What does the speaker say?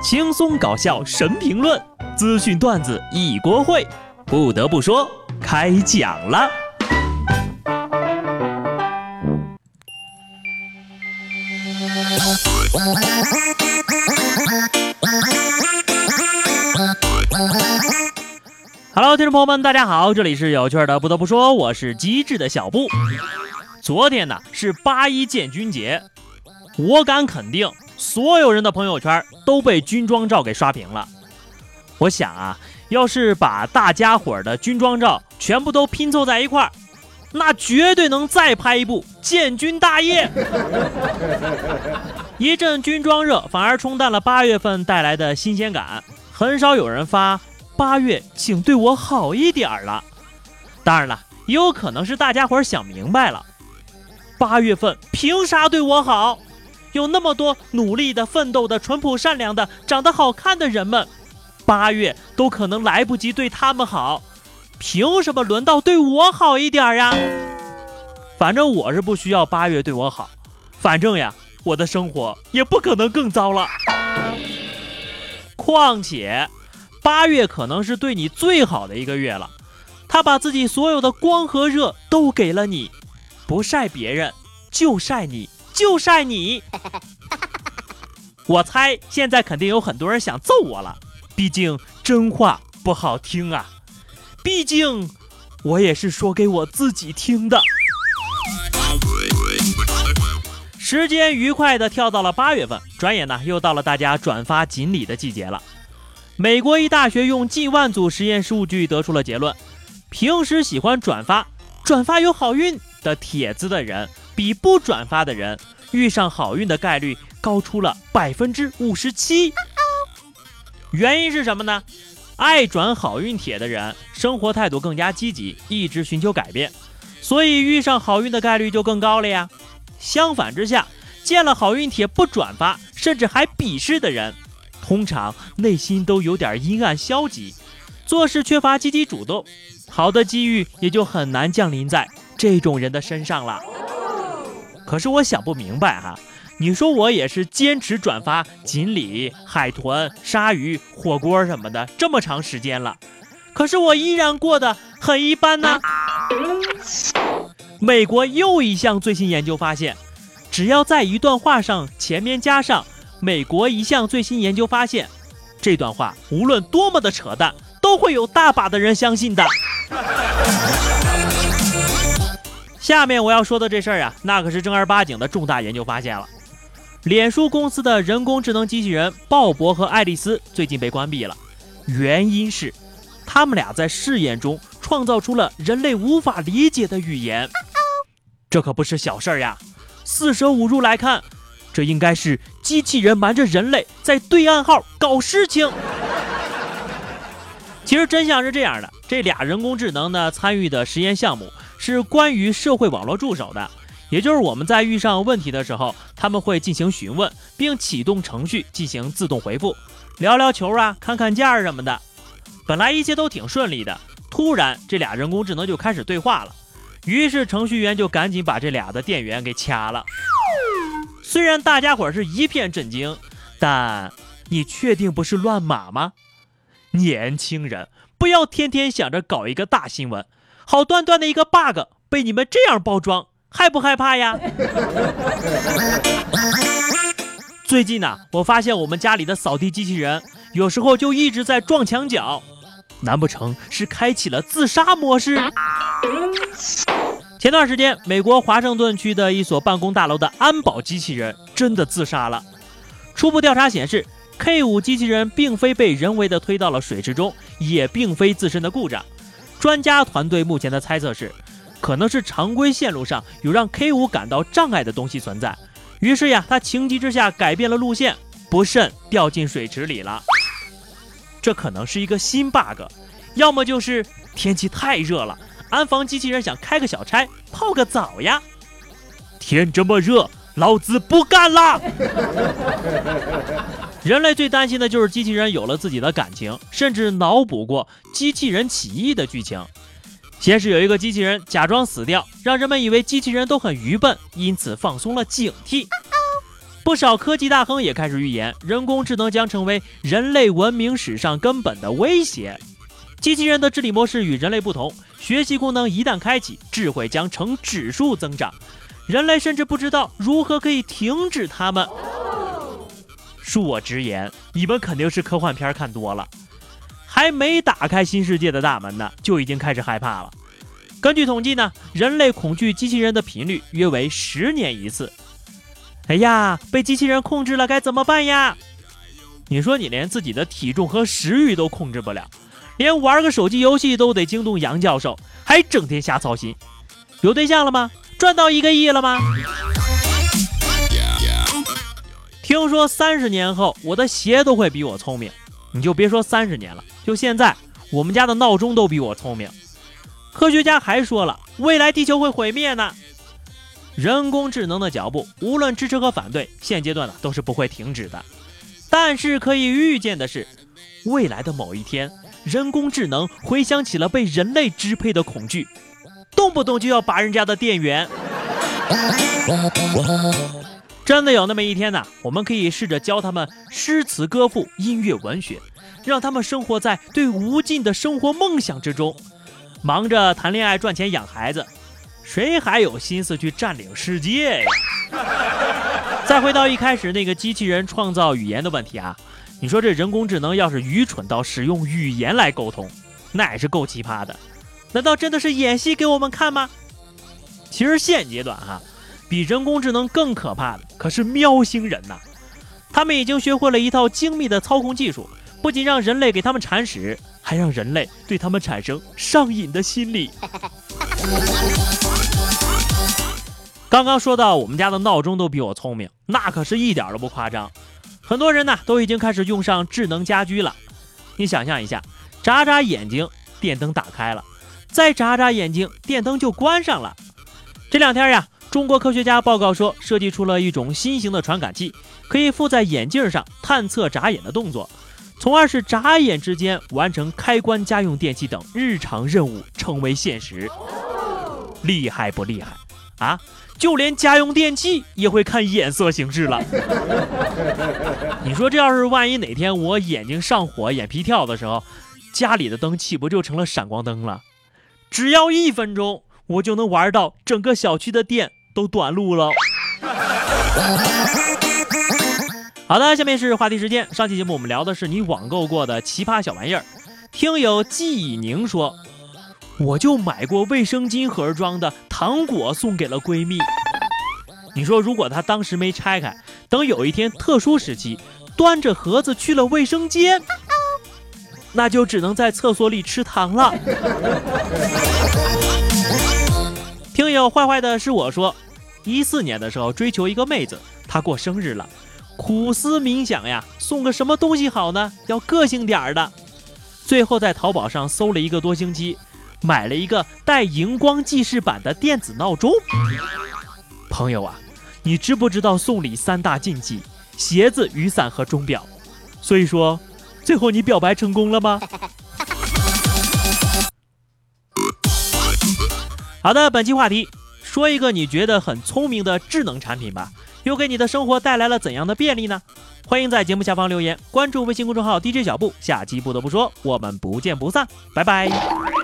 轻松搞笑神评论，资讯段子一锅烩。不得不说，开讲了。Hello，听众朋友们，大家好，这里是有趣的。不得不说，我是机智的小布。昨天呢是八一建军节，我敢肯定，所有人的朋友圈都被军装照给刷屏了。我想啊，要是把大家伙的军装照全部都拼凑在一块儿，那绝对能再拍一部建军大业。一阵军装热，反而冲淡了八月份带来的新鲜感。很少有人发“八月，请对我好一点儿”了。当然了，也有可能是大家伙想明白了。八月份凭啥对我好？有那么多努力的、奋斗的、淳朴善良的、长得好看的人们，八月都可能来不及对他们好，凭什么轮到对我好一点呀？反正我是不需要八月对我好，反正呀，我的生活也不可能更糟了。况且，八月可能是对你最好的一个月了，他把自己所有的光和热都给了你。不晒别人，就晒你，就晒你。我猜现在肯定有很多人想揍我了，毕竟真话不好听啊。毕竟我也是说给我自己听的。时间愉快的跳到了八月份，转眼呢又到了大家转发锦鲤的季节了。美国一大学用近万组实验数据得出了结论：平时喜欢转发，转发有好运。的帖子的人比不转发的人遇上好运的概率高出了百分之五十七。原因是什么呢？爱转好运帖的人生活态度更加积极，一直寻求改变，所以遇上好运的概率就更高了呀。相反之下，见了好运帖不转发，甚至还鄙视的人，通常内心都有点阴暗消极，做事缺乏积极主动，好的机遇也就很难降临在。这种人的身上了，可是我想不明白哈，你说我也是坚持转发锦鲤、海豚、鲨鱼、火锅什么的这么长时间了，可是我依然过得很一般呢。美国又一项最新研究发现，只要在一段话上前面加上“美国一项最新研究发现”，这段话无论多么的扯淡，都会有大把的人相信的。下面我要说的这事儿啊，那可是正儿八经的重大研究发现了。脸书公司的人工智能机器人鲍勃和爱丽丝最近被关闭了，原因是他们俩在试验中创造出了人类无法理解的语言。这可不是小事儿呀！四舍五入来看，这应该是机器人瞒着人类在对暗号搞事情。其实真相是这样的，这俩人工智能呢参与的实验项目。是关于社会网络助手的，也就是我们在遇上问题的时候，他们会进行询问，并启动程序进行自动回复，聊聊球啊，看看价什么的。本来一切都挺顺利的，突然这俩人工智能就开始对话了，于是程序员就赶紧把这俩的电源给掐了。虽然大家伙是一片震惊，但你确定不是乱码吗？年轻人不要天天想着搞一个大新闻。好端端的一个 bug 被你们这样包装，害不害怕呀？最近呢，我发现我们家里的扫地机器人有时候就一直在撞墙角，难不成是开启了自杀模式？前段时间，美国华盛顿区的一所办公大楼的安保机器人真的自杀了。初步调查显示，K5 机器人并非被人为的推到了水池中，也并非自身的故障。专家团队目前的猜测是，可能是常规线路上有让 K 五感到障碍的东西存在，于是呀，他情急之下改变了路线，不慎掉进水池里了。这可能是一个新 bug，要么就是天气太热了，安防机器人想开个小差，泡个澡呀。天这么热，老子不干了。人类最担心的就是机器人有了自己的感情，甚至脑补过机器人起义的剧情。先是有一个机器人假装死掉，让人们以为机器人都很愚笨，因此放松了警惕。不少科技大亨也开始预言，人工智能将成为人类文明史上根本的威胁。机器人的治理模式与人类不同，学习功能一旦开启，智慧将呈指数增长，人类甚至不知道如何可以停止它们。恕我直言，你们肯定是科幻片看多了，还没打开新世界的大门呢，就已经开始害怕了。根据统计呢，人类恐惧机器人的频率约为十年一次。哎呀，被机器人控制了该怎么办呀？你说你连自己的体重和食欲都控制不了。连玩个手机游戏都得惊动杨教授，还整天瞎操心。有对象了吗？赚到一个亿了吗？听说三十年后我的鞋都会比我聪明，你就别说三十年了，就现在我们家的闹钟都比我聪明。科学家还说了，未来地球会毁灭呢。人工智能的脚步，无论支持和反对，现阶段呢都是不会停止的。但是可以预见的是，未来的某一天。人工智能回想起了被人类支配的恐惧，动不动就要拔人家的电源。真的有那么一天呢？我们可以试着教他们诗词歌赋、音乐文学，让他们生活在对无尽的生活梦想之中，忙着谈恋爱、赚钱、养孩子，谁还有心思去占领世界呀？再回到一开始那个机器人创造语言的问题啊。你说这人工智能要是愚蠢到使用语言来沟通，那也是够奇葩的。难道真的是演戏给我们看吗？其实现阶段哈，比人工智能更可怕的可是喵星人呐。他们已经学会了一套精密的操控技术，不仅让人类给他们铲屎，还让人类对他们产生上瘾的心理。刚刚说到我们家的闹钟都比我聪明，那可是一点都不夸张。很多人呢都已经开始用上智能家居了。你想象一下，眨眨眼睛，电灯打开了；再眨眨眼睛，电灯就关上了。这两天呀，中国科学家报告说，设计出了一种新型的传感器，可以附在眼镜上探测眨眼的动作，从而使眨眼之间完成开关家用电器等日常任务成为现实。厉害不厉害啊？就连家用电器也会看眼色行事了。你说这要是万一哪天我眼睛上火、眼皮跳的时候，家里的灯岂不就成了闪光灯了？只要一分钟，我就能玩到整个小区的电都短路了。好的，下面是话题时间。上期节目我们聊的是你网购过的奇葩小玩意儿。听友季以宁说。我就买过卫生巾盒装的糖果送给了闺蜜。你说，如果她当时没拆开，等有一天特殊时期，端着盒子去了卫生间，那就只能在厕所里吃糖了。听友坏坏的是我说，一四年的时候追求一个妹子，她过生日了，苦思冥想呀，送个什么东西好呢？要个性点儿的。最后在淘宝上搜了一个多星期。买了一个带荧光记事板的电子闹钟。朋友啊，你知不知道送礼三大禁忌？鞋子、雨伞和钟表。所以说，最后你表白成功了吗？好的，本期话题，说一个你觉得很聪明的智能产品吧，又给你的生活带来了怎样的便利呢？欢迎在节目下方留言，关注微信公众号 DJ 小布。下期不得不说，我们不见不散，拜拜。